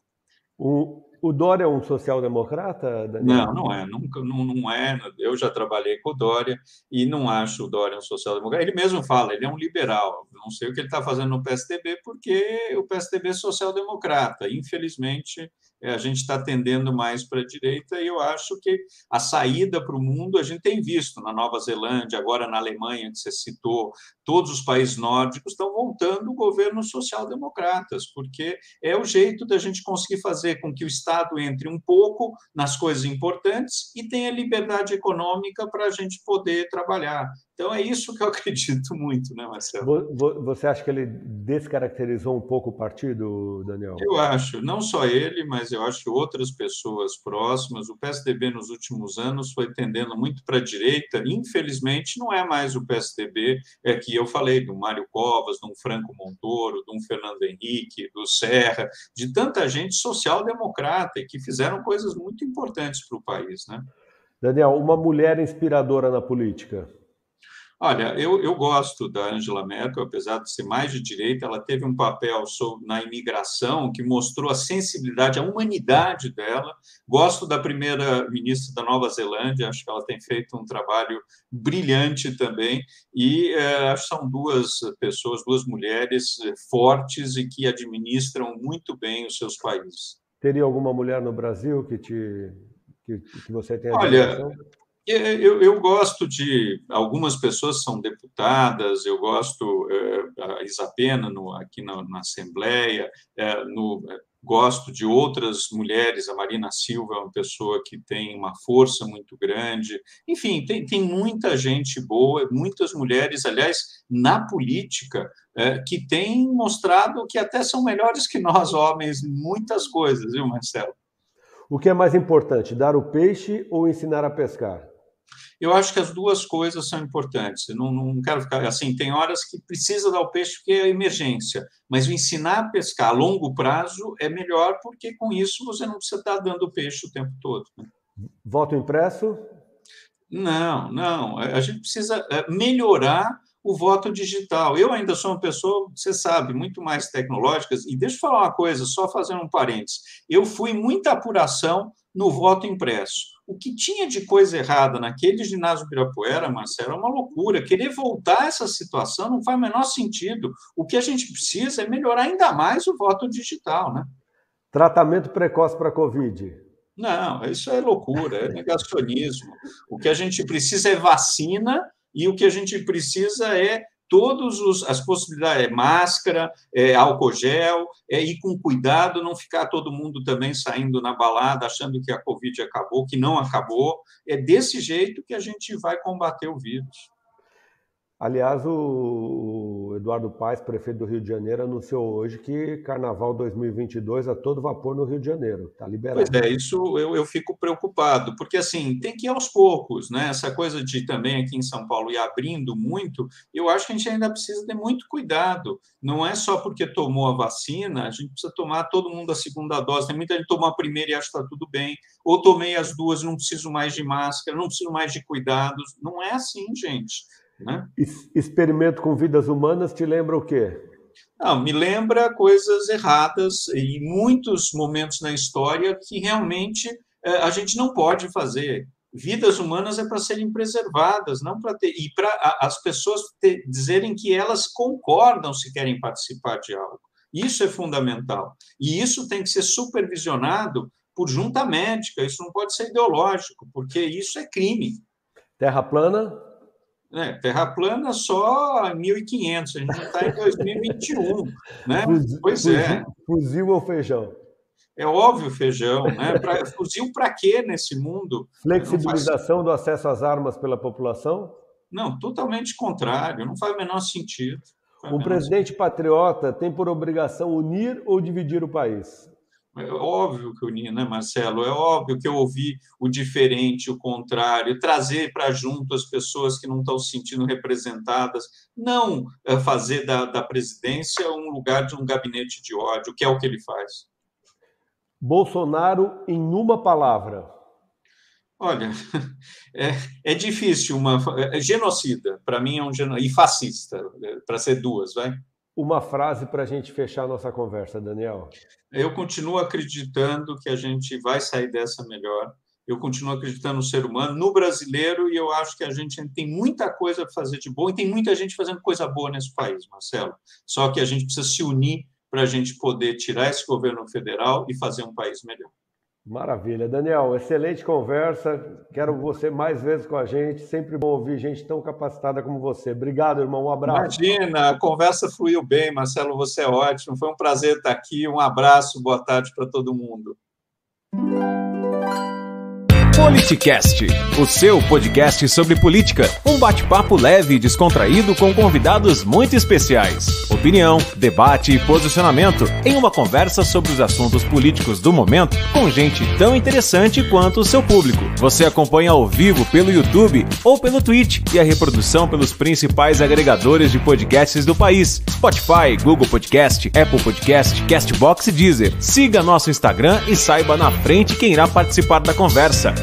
O, o Dória é um social-democrata? Não, não é. Nunca, não, não é. Eu já trabalhei com o Dória e não acho o Dória um social-democrata. Ele mesmo fala, ele é um liberal. Não sei o que ele está fazendo no PSDB, porque o PSDB é social-democrata. Infelizmente, a gente está tendendo mais para a direita e eu acho que a saída para o mundo a gente tem visto na Nova Zelândia, agora na Alemanha, que você citou, todos os países nórdicos estão voltando governos social-democratas, porque é o jeito da gente conseguir fazer com que o Estado entre um pouco nas coisas importantes e tenha liberdade econômica para a gente poder trabalhar. Então é isso que eu <laughs> acredito muito, né, Marcelo? Você acha que ele descaracterizou um pouco o partido, Daniel? Eu acho, não só ele, mas eu acho que outras pessoas próximas. O PSDB nos últimos anos foi tendendo muito para a direita. Infelizmente, não é mais o PSDB é que eu falei do Mário Covas, do Franco Montoro, do Fernando Henrique, do Serra, de tanta gente social-democrata e que fizeram coisas muito importantes para o país, né? Daniel, uma mulher inspiradora na política. Olha, eu, eu gosto da Angela Merkel, apesar de ser mais de direita, ela teve um papel na imigração que mostrou a sensibilidade, a humanidade dela. Gosto da primeira ministra da Nova Zelândia, acho que ela tem feito um trabalho brilhante também. E é, acho que são duas pessoas, duas mulheres eh, fortes e que administram muito bem os seus países. Teria alguma mulher no Brasil que te que, que você tenha Olha, é, eu, eu, gosto de algumas pessoas são deputadas, eu gosto é, a Isapena no, aqui na, na Assembleia, é, no, é, gosto de outras mulheres, a Marina Silva é uma pessoa que tem uma força muito grande, enfim, tem, tem muita gente boa, muitas mulheres, aliás, na política, é, que têm mostrado que até são melhores que nós, homens, muitas coisas, viu, Marcelo? O que é mais importante, dar o peixe ou ensinar a pescar? Eu acho que as duas coisas são importantes. Eu não, não quero ficar assim. Tem horas que precisa dar o peixe porque é emergência, mas o ensinar a pescar a longo prazo é melhor porque com isso você não precisa estar dando peixe o tempo todo. Né? Voto impresso? Não, não. A gente precisa é, melhorar o voto digital. Eu ainda sou uma pessoa, você sabe, muito mais tecnológica. E deixa eu falar uma coisa, só fazendo um parênteses. Eu fui muita apuração no voto impresso. O que tinha de coisa errada naquele ginásio Ibirapuera, Marcelo, é uma loucura. Querer voltar a essa situação não faz o menor sentido. O que a gente precisa é melhorar ainda mais o voto digital, né? Tratamento precoce para a Covid. Não, isso é loucura, é negacionismo. O que a gente precisa é vacina e o que a gente precisa é todas as possibilidades, é máscara, é álcool gel, é ir com cuidado, não ficar todo mundo também saindo na balada achando que a Covid acabou, que não acabou. É desse jeito que a gente vai combater o vírus. Aliás, o Eduardo Paes, prefeito do Rio de Janeiro, anunciou hoje que Carnaval 2022 a todo vapor no Rio de Janeiro. Está liberado. Pois é, isso eu, eu fico preocupado, porque assim, tem que ir aos poucos, né? Essa coisa de também aqui em São Paulo ir abrindo muito, eu acho que a gente ainda precisa ter muito cuidado. Não é só porque tomou a vacina, a gente precisa tomar todo mundo a segunda dose. Tem muita gente tomou a primeira e acha que está tudo bem, ou tomei as duas, não preciso mais de máscara, não preciso mais de cuidados. Não é assim, gente. Né? Experimento com vidas humanas te lembra o quê? Não, me lembra coisas erradas e muitos momentos na história que realmente é, a gente não pode fazer. Vidas humanas é para serem preservadas, não para ter e para as pessoas ter, dizerem que elas concordam se querem participar de algo. Isso é fundamental e isso tem que ser supervisionado por junta médica. Isso não pode ser ideológico, porque isso é crime. Terra plana? Né? Terra plana só 1.500, a gente está em 2021. Né? Fuzil, pois é. Fuzil ou feijão? É óbvio feijão. Né? Pra, fuzil para quê nesse mundo? Flexibilização faz... do acesso às armas pela população? Não, totalmente contrário, não faz o menor sentido. Um presidente patriota tem por obrigação unir ou dividir o país? É óbvio que unir, né, Marcelo? É óbvio que eu ouvi o diferente, o contrário, trazer para junto as pessoas que não estão se sentindo representadas, não é, fazer da, da presidência um lugar de um gabinete de ódio, que é o que ele faz. Bolsonaro em uma palavra. Olha, <laughs> é, é difícil uma é genocida. Para mim é um genocida e fascista, é, para ser duas, vai. Uma frase para a gente fechar a nossa conversa, Daniel. Eu continuo acreditando que a gente vai sair dessa melhor. Eu continuo acreditando no ser humano, no brasileiro, e eu acho que a gente tem muita coisa para fazer de bom e tem muita gente fazendo coisa boa nesse país, Marcelo. Só que a gente precisa se unir para a gente poder tirar esse governo federal e fazer um país melhor. Maravilha. Daniel, excelente conversa. Quero você mais vezes com a gente. Sempre bom ouvir gente tão capacitada como você. Obrigado, irmão. Um abraço. Imagina, a conversa fluiu bem, Marcelo. Você é ótimo. Foi um prazer estar aqui. Um abraço, boa tarde para todo mundo. Politicast, o seu podcast sobre política. Um bate-papo leve e descontraído com convidados muito especiais. Opinião, debate e posicionamento em uma conversa sobre os assuntos políticos do momento com gente tão interessante quanto o seu público. Você acompanha ao vivo pelo YouTube ou pelo Twitch e a reprodução pelos principais agregadores de podcasts do país: Spotify, Google Podcast, Apple Podcast, Castbox e Deezer. Siga nosso Instagram e saiba na frente quem irá participar da conversa